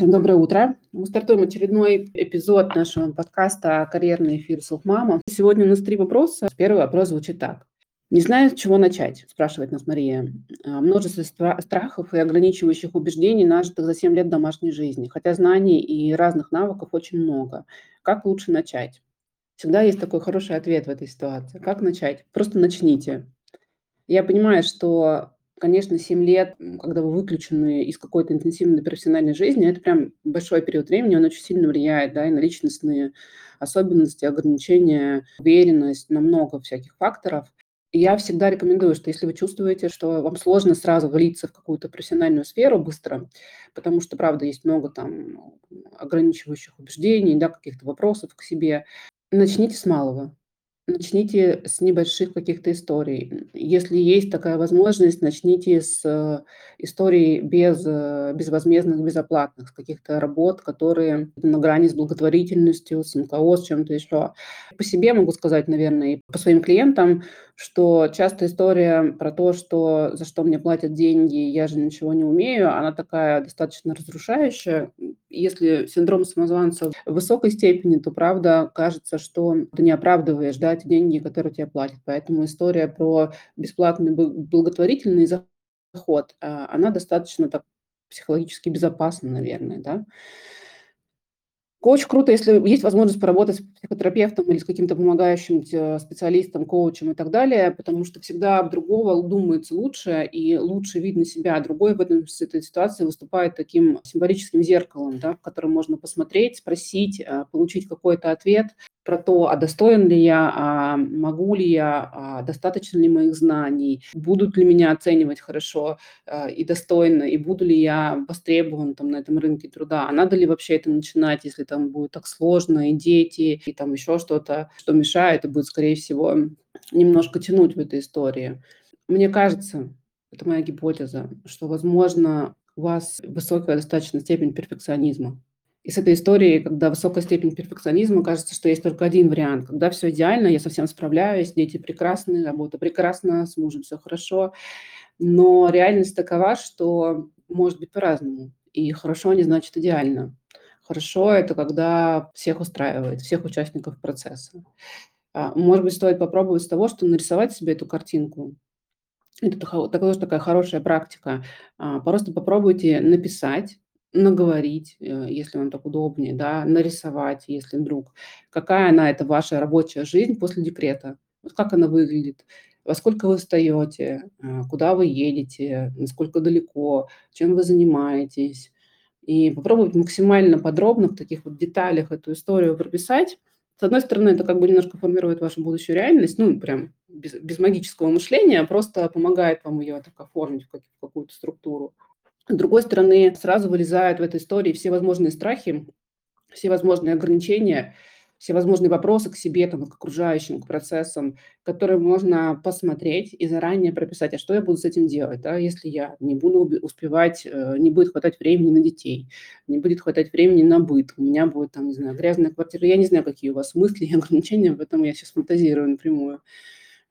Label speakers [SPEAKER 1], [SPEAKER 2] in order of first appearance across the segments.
[SPEAKER 1] Доброе утро. Мы стартуем очередной эпизод нашего подкаста «Карьерный эфир Мама». Сегодня у нас три вопроса. Первый вопрос звучит так. Не знаю, с чего начать, спрашивает нас Мария. А, множество страхов и ограничивающих убеждений, нажитых за 7 лет домашней жизни, хотя знаний и разных навыков очень много. Как лучше начать? Всегда есть такой хороший ответ в этой ситуации. Как начать? Просто начните. Я понимаю, что Конечно, 7 лет, когда вы выключены из какой-то интенсивной профессиональной жизни, это прям большой период времени, он очень сильно влияет да, и на личностные особенности, ограничения, уверенность, на много всяких факторов. Я всегда рекомендую, что если вы чувствуете, что вам сложно сразу влиться в какую-то профессиональную сферу быстро, потому что, правда, есть много там ограничивающих убеждений, да, каких-то вопросов к себе, начните с малого. Начните с небольших каких-то историй. Если есть такая возможность, начните с э, историй без э, безвозмездных, безоплатных, с каких-то работ, которые на грани с благотворительностью, с НКО, с чем-то еще. По себе могу сказать, наверное, и по своим клиентам, что часто история про то, что за что мне платят деньги, я же ничего не умею, она такая достаточно разрушающая. Если синдром самозванца в высокой степени, то правда кажется, что ты не оправдываешь да, эти деньги, которые тебе платят. Поэтому история про бесплатный благотворительный заход, а, она достаточно так психологически безопасна, наверное, да. Очень круто, если есть возможность поработать с психотерапевтом или с каким-то помогающим специалистом, коучем и так далее, потому что всегда другого думается лучше, и лучше видно себя. А другой в этом, в этой ситуации выступает таким символическим зеркалом, да, в котором можно посмотреть, спросить, а, получить какой-то ответ, про то, а достоин ли я, а могу ли я, а достаточно ли моих знаний, будут ли меня оценивать хорошо а, и достойно, и буду ли я востребован там, на этом рынке труда, а надо ли вообще это начинать, если там будет так сложно, и дети, и там еще что-то, что мешает, и будет, скорее всего, немножко тянуть в этой истории. Мне кажется, это моя гипотеза, что, возможно, у вас высокая достаточно степень перфекционизма. И с этой историей, когда высокая степень перфекционизма, кажется, что есть только один вариант. Когда все идеально, я совсем справляюсь, дети прекрасные, работа прекрасна, с мужем все хорошо. Но реальность такова, что может быть по-разному. И хорошо не значит идеально. Хорошо – это когда всех устраивает, всех участников процесса. А, может быть, стоит попробовать с того, что нарисовать себе эту картинку. Это тоже такая хорошая практика. А, просто попробуйте написать наговорить, э, если вам так удобнее, да, нарисовать, если вдруг. Какая она, это ваша рабочая жизнь после декрета? Вот как она выглядит? Во сколько вы встаете? Э, куда вы едете? Насколько далеко? Чем вы занимаетесь? И попробовать максимально подробно в таких вот деталях эту историю прописать. С одной стороны, это как бы немножко формирует вашу будущую реальность, ну, прям без, без магического мышления, а просто помогает вам ее так оформить в, как, в какую-то структуру. С другой стороны, сразу вылезают в этой истории все возможные страхи, все возможные ограничения, все возможные вопросы к себе, там, к окружающим, к процессам, которые можно посмотреть и заранее прописать, а что я буду с этим делать, да, если я не буду успевать, э, не будет хватать времени на детей, не будет хватать времени на быт, у меня будет, там, не знаю, грязная квартира, я не знаю, какие у вас мысли и ограничения, поэтому я сейчас фантазирую напрямую.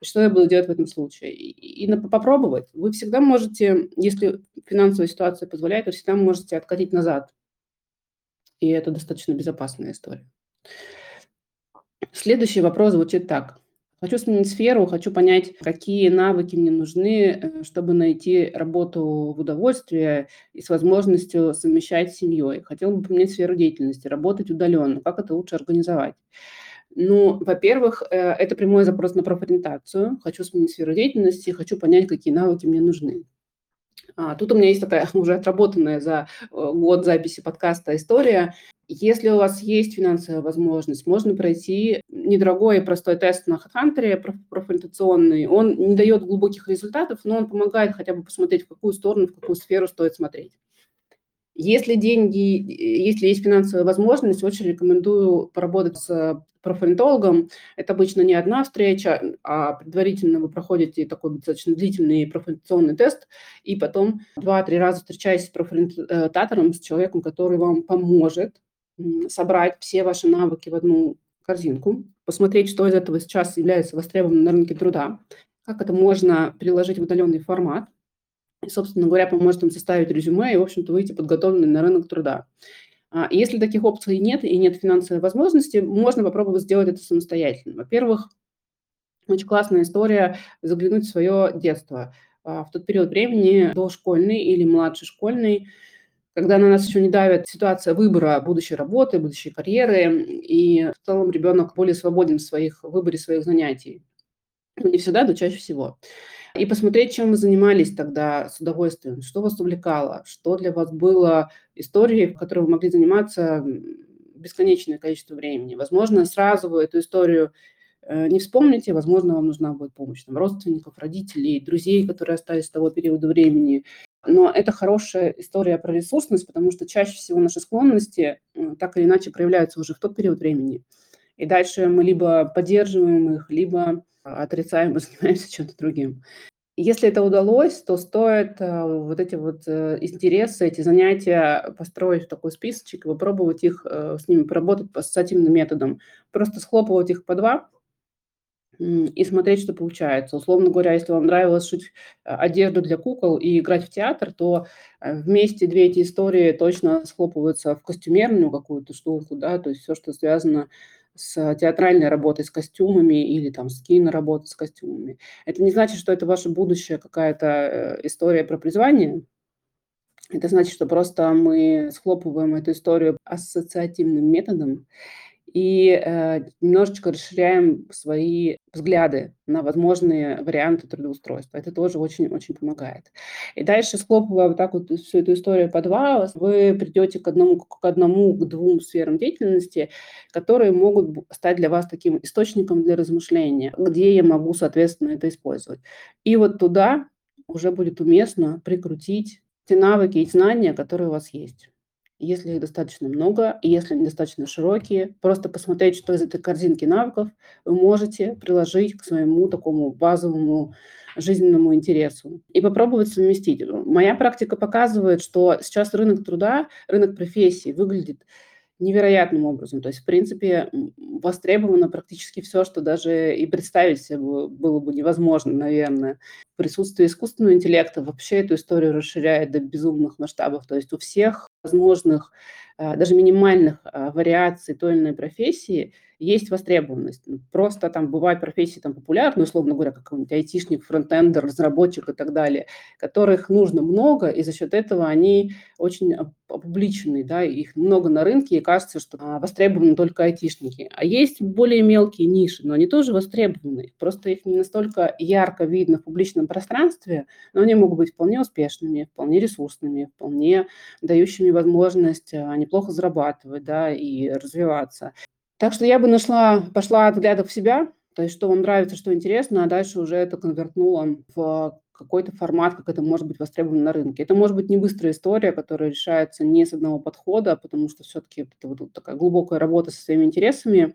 [SPEAKER 1] Что я буду делать в этом случае? И, и попробовать. Вы всегда можете, если финансовая ситуация позволяет, вы всегда можете откатить назад. И это достаточно безопасная история. Следующий вопрос звучит так. Хочу сменить сферу, хочу понять, какие навыки мне нужны, э, чтобы найти работу в удовольствие и с возможностью совмещать с семьей. Хотел бы поменять сферу деятельности, работать удаленно. Как это лучше организовать? Ну, во-первых, э, это прямой запрос на профориентацию. Хочу сменить сферу деятельности, хочу понять, какие навыки мне нужны. А, тут у меня есть такая уже отработанная за э, год записи подкаста история. Если у вас есть финансовая возможность, можно пройти недорогой и простой тест на HeadHunter профориентационный. Он не дает глубоких результатов, но он помогает хотя бы посмотреть, в какую сторону, в какую сферу стоит смотреть. Если деньги, если есть финансовая возможность, очень рекомендую поработать с профориентологом. Это обычно не одна встреча, а предварительно вы проходите такой достаточно длительный профориентационный тест, и потом два-три раза встречаетесь с профориентатором, с человеком, который вам поможет собрать все ваши навыки в одну корзинку, посмотреть, что из этого сейчас является востребованным на рынке труда, как это можно переложить в удаленный формат, и, собственно говоря, поможет им составить резюме и, в общем-то, выйти подготовленным на рынок труда. А, если таких опций нет и нет финансовой возможности, можно попробовать сделать это самостоятельно. Во-первых, очень классная история заглянуть в свое детство. А, в тот период времени, дошкольный или младший школьный, когда на нас еще не давит ситуация выбора будущей работы, будущей карьеры, и в целом ребенок более свободен в своих выборе своих занятий. Не всегда, но чаще всего. И посмотреть, чем вы занимались тогда с удовольствием, что вас увлекало, что для вас было историей, в которой вы могли заниматься бесконечное количество времени. Возможно, сразу вы эту историю э, не вспомните, возможно, вам нужна будет помощь там, родственников, родителей, друзей, которые остались с того периода времени. Но это хорошая история про ресурсность, потому что чаще всего наши склонности так или иначе проявляются уже в тот период времени. И дальше мы либо поддерживаем их, либо отрицаем и занимаемся чем-то другим. Если это удалось, то стоит э, вот эти вот э, интересы, эти занятия построить в такой списочек и попробовать их э, с ними поработать по ассоциативным методам. Просто схлопывать их по два и смотреть, что получается. Условно говоря, если вам нравилось шить одежду для кукол и играть в театр, то вместе две эти истории точно схлопываются в костюмерную какую-то штуку, да, то есть все, что связано с театральной работой с костюмами или там с киноработой с костюмами. Это не значит, что это ваша будущая какая-то э, история про призвание. Это значит, что просто мы схлопываем эту историю ассоциативным методом, и э, немножечко расширяем свои взгляды на возможные варианты трудоустройства. Это тоже очень-очень помогает. И дальше, схлопывая вот так вот всю эту историю по два, вы придете к одному, к одному, к двум сферам деятельности, которые могут стать для вас таким источником для размышления, где я могу, соответственно, это использовать. И вот туда уже будет уместно прикрутить те навыки и знания, которые у вас есть если их достаточно много, если они достаточно широкие, просто посмотреть, что из этой корзинки навыков вы можете приложить к своему такому базовому жизненному интересу и попробовать совместить. Моя практика показывает, что сейчас рынок труда, рынок профессий выглядит невероятным образом. То есть, в принципе, востребовано практически все, что даже и представить себе было бы невозможно, наверное. Присутствие искусственного интеллекта вообще эту историю расширяет до безумных масштабов. То есть у всех возможных, даже минимальных а, вариаций той или иной профессии – есть востребованность. Ну, просто там бывают профессии там популярные, условно говоря, как какой-нибудь айтишник, фронтендер, разработчик и так далее, которых нужно много, и за счет этого они очень опубличены, да, их много на рынке, и кажется, что а, востребованы только айтишники. А есть более мелкие ниши, но они тоже востребованы. Просто их не настолько ярко видно в публичном пространстве, но они могут быть вполне успешными, вполне ресурсными, вполне дающими возможность а, неплохо зарабатывать, да, и развиваться. Так что я бы нашла, пошла от взглядов в себя, то есть что вам нравится, что интересно, а дальше уже это конвертнула в какой-то формат, как это может быть востребовано на рынке. Это может быть не быстрая история, которая решается не с одного подхода, потому что все-таки это вот такая глубокая работа со своими интересами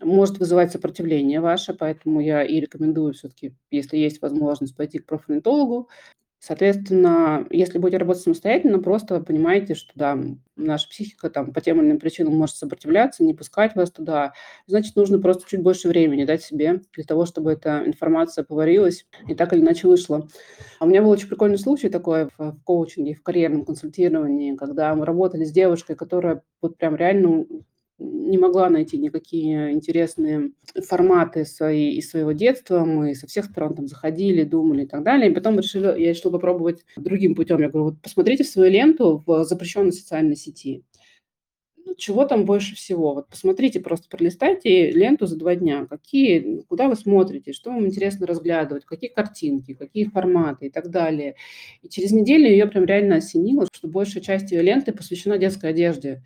[SPEAKER 1] может вызывать сопротивление ваше, поэтому я и рекомендую все-таки, если есть возможность, пойти к профориентологу, Соответственно, если будете работать самостоятельно, просто понимаете, что да, наша психика там по тем или иным причинам может сопротивляться, не пускать вас туда. Значит, нужно просто чуть больше времени дать себе для того, чтобы эта информация поварилась и так или иначе вышла. А у меня был очень прикольный случай такой в, коучинге, в карьерном консультировании, когда мы работали с девушкой, которая вот прям реально не могла найти никакие интересные форматы свои, из своего детства. Мы со всех сторон там заходили, думали и так далее. И потом решили, я решила попробовать другим путем. Я говорю, вот посмотрите свою ленту в запрещенной социальной сети. Ну, чего там больше всего? Вот посмотрите, просто пролистайте ленту за два дня. Какие, куда вы смотрите, что вам интересно разглядывать, какие картинки, какие форматы и так далее. И через неделю ее прям реально осенило, что большая часть ее ленты посвящена детской одежде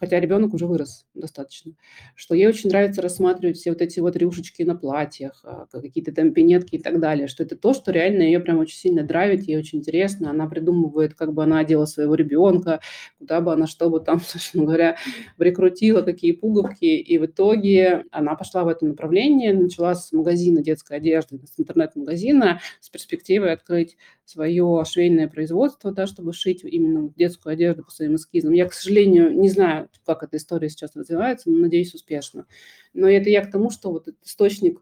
[SPEAKER 1] хотя ребенок уже вырос достаточно, что ей очень нравится рассматривать все вот эти вот рюшечки на платьях, а, какие-то там пинетки и так далее, что это то, что реально ее прям очень сильно драйвит, ей очень интересно, она придумывает, как бы она одела своего ребенка, куда бы она, что бы там, собственно говоря, прикрутила, какие пуговки, и в итоге она пошла в это направление, начала с магазина детской одежды, с интернет-магазина, с перспективой открыть свое швейное производство, да, чтобы шить именно детскую одежду по своим эскизам. Я, к сожалению, не знаю, как эта история сейчас развивается, но надеюсь, успешно. Но это я к тому, что вот этот источник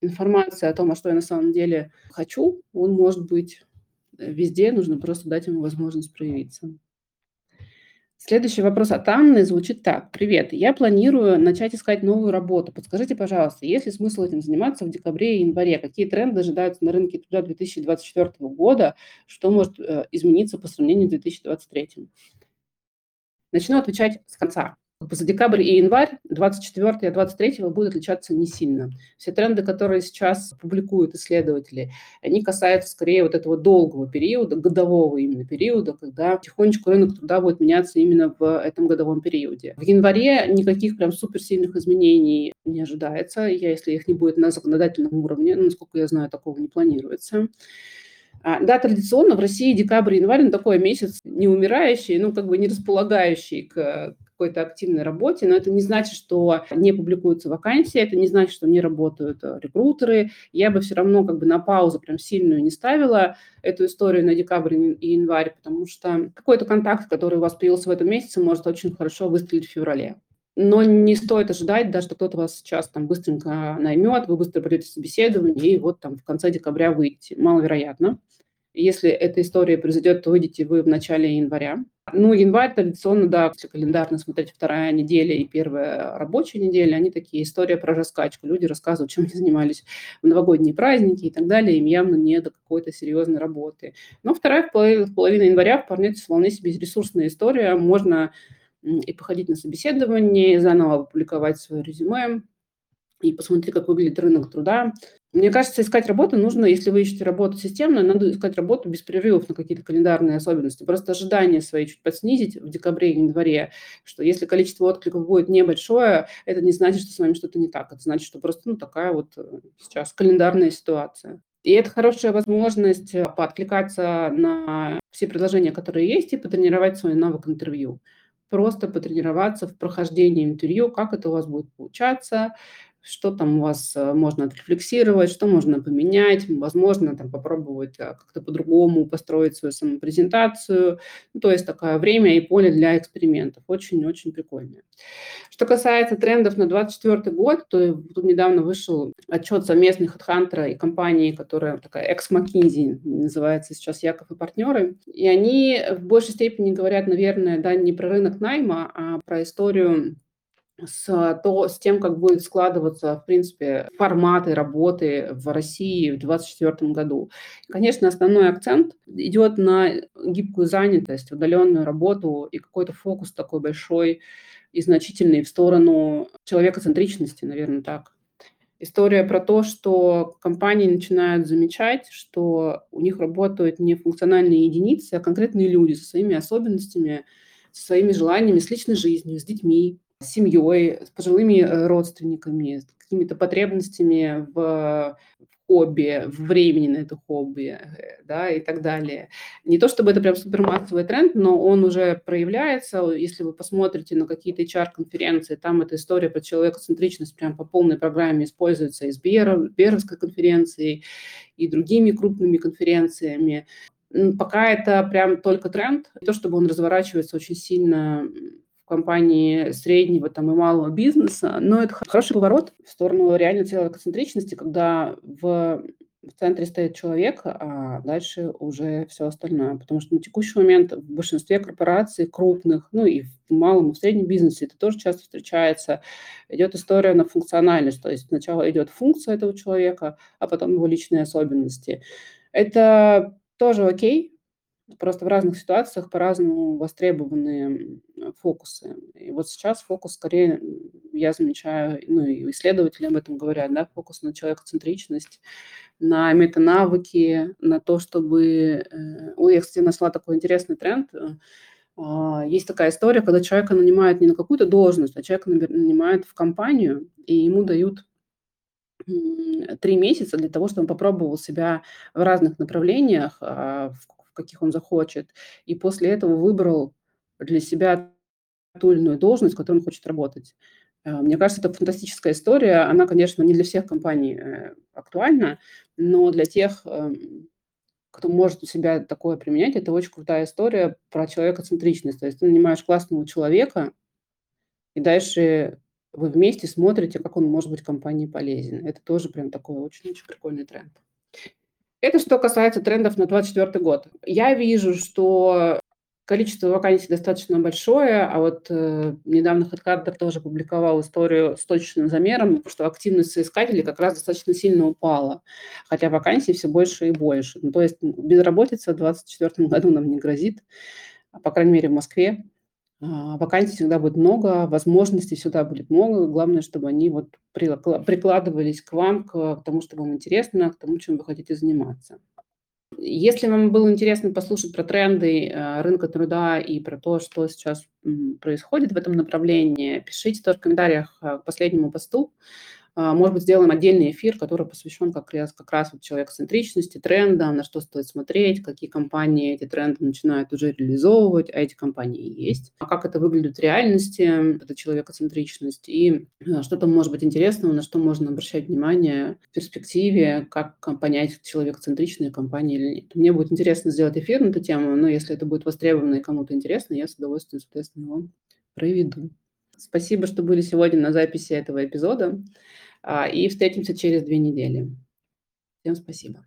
[SPEAKER 1] информации о том, а что я на самом деле хочу, он может быть везде, нужно просто дать ему возможность проявиться. Следующий вопрос от Анны звучит так. Привет, я планирую начать искать новую работу. Подскажите, пожалуйста, есть ли смысл этим заниматься в декабре и январе? Какие тренды ожидаются на рынке труда 2024 года? Что может э, измениться по сравнению с 2023? Начну отвечать с конца. За декабрь и январь 24 и 23 будут отличаться не сильно. Все тренды, которые сейчас публикуют исследователи, они касаются скорее вот этого долгого периода, годового именно периода, когда потихонечку рынок труда будет меняться именно в этом годовом периоде. В январе никаких прям суперсильных изменений не ожидается, я, если их не будет на законодательном уровне, ну, насколько я знаю, такого не планируется. А, да, традиционно в России декабрь и январь ну, такой месяц не умирающий, ну, как бы не располагающий к какой-то активной работе, но это не значит, что не публикуются вакансии, это не значит, что не работают э, рекрутеры. Я бы все равно как бы на паузу прям сильную не ставила эту историю на декабрь и январь, потому что какой-то контакт, который у вас появился в этом месяце, может очень хорошо выстрелить в феврале. Но не стоит ожидать, даже что кто-то вас сейчас там быстренько наймет, вы быстро пройдете собеседование, и вот там в конце декабря выйдете. Маловероятно. Если эта история произойдет, то выйдете вы в начале января. Ну, январь традиционно, да, если календарно смотреть, вторая неделя и первая рабочая неделя, они такие, история про раскачку. Люди рассказывают, чем они занимались в новогодние праздники и так далее, им явно не до какой-то серьезной работы. Но вторая половина января вполне вполне себе ресурсная история. Можно и походить на собеседование, заново опубликовать свое резюме, и посмотреть, как выглядит рынок труда. Мне кажется, искать работу нужно, если вы ищете работу системно, надо искать работу без перерывов на какие-то календарные особенности. Просто ожидания свои чуть подснизить в декабре и январе, что если количество откликов будет небольшое, это не значит, что с вами что-то не так. Это значит, что просто ну, такая вот э, сейчас календарная ситуация. И это хорошая возможность э, пооткликаться на все предложения, которые есть, и потренировать свой навык интервью. Просто потренироваться в прохождении интервью, как это у вас будет получаться, что там у вас э, можно отрефлексировать, что можно поменять, возможно, там попробовать э, как-то по-другому построить свою самопрезентацию. Ну, то есть такое время и поле для экспериментов. Очень-очень прикольно. Что касается трендов на 2024 год, то тут недавно вышел отчет совместных Хантера и компании, которая такая экс-McKinsey, называется сейчас Яков и партнеры. И они в большей степени говорят, наверное, да, не про рынок найма, а про историю с, то, с тем, как будет складываться, в принципе, форматы работы в России в 2024 году. Конечно, основной акцент идет на гибкую занятость, удаленную работу и какой-то фокус такой большой и значительный в сторону человекоцентричности, наверное, так. История про то, что компании начинают замечать, что у них работают не функциональные единицы, а конкретные люди со своими особенностями, со своими желаниями, с личной жизнью, с детьми, с семьей, с пожилыми э, родственниками, с какими-то потребностями в хобби, в времени на это хобби, э, да, и так далее. Не то чтобы это прям супермассовый тренд, но он уже проявляется. Если вы посмотрите на какие-то HR-конференции, там эта история про человекоцентричность прям по полной программе используется из Беровской конференции и другими крупными конференциями. Пока это прям только тренд, не то чтобы он разворачивается очень сильно компании среднего там, и малого бизнеса, но это хороший поворот в сторону реально целоконцентричности, когда в в центре стоит человек, а дальше уже все остальное. Потому что на текущий момент в большинстве корпораций крупных, ну и в малом и в среднем бизнесе это тоже часто встречается, идет история на функциональность. То есть сначала идет функция этого человека, а потом его личные особенности. Это тоже окей, Просто в разных ситуациях по-разному востребованы фокусы. И вот сейчас фокус скорее, я замечаю, ну и исследователи об этом говорят, да, фокус на человекоцентричность, на метанавыки, на то, чтобы... Э, ой, я, кстати, нашла такой интересный тренд. А, есть такая история, когда человека нанимают не на какую-то должность, а человека нанимают в компанию, и ему дают три месяца для того, чтобы он попробовал себя в разных направлениях, а, в каких он захочет, и после этого выбрал для себя ту или иную должность, в которой он хочет работать. Э, мне кажется, это фантастическая история. Она, конечно, не для всех компаний э, актуальна, но для тех, эм, кто может у себя такое применять, это очень крутая история про человекоцентричность. То есть ты нанимаешь классного человека, и дальше вы вместе смотрите, как он может быть компании полезен. Это тоже прям такой очень-очень прикольный тренд. Это что касается трендов на 2024 год. Я вижу, что количество вакансий достаточно большое, а вот э, недавно HeadHunter тоже публиковал историю с точным замером, что активность соискателей как раз достаточно сильно упала, хотя вакансий все больше и больше. Ну, то есть безработица в 2024 году нам не грозит, по крайней мере в Москве. А, вакансий всегда будет много, возможностей всегда будет много. Главное, чтобы они вот прикладывались к вам, к тому, что вам интересно, к тому, чем вы хотите заниматься. Если вам было интересно послушать про тренды э, рынка труда и про то, что сейчас происходит в этом направлении, пишите тоже в комментариях э, к последнему посту. А, может быть, сделаем отдельный эфир, который посвящен как раз, как раз вот человекоцентричности, трендам, на что стоит смотреть, какие компании эти тренды начинают уже реализовывать, а эти компании есть. А как это выглядит в реальности, эта человекоцентричность, и а, что там может быть интересного, на что можно обращать внимание в перспективе, как понять, человекоцентричная компания или нет. Мне будет интересно сделать эфир на эту тему, но если это будет востребовано и кому-то интересно, я с удовольствием, соответственно, его проведу. Спасибо, что были сегодня на записи этого эпизода. А, и встретимся через две недели. Всем спасибо.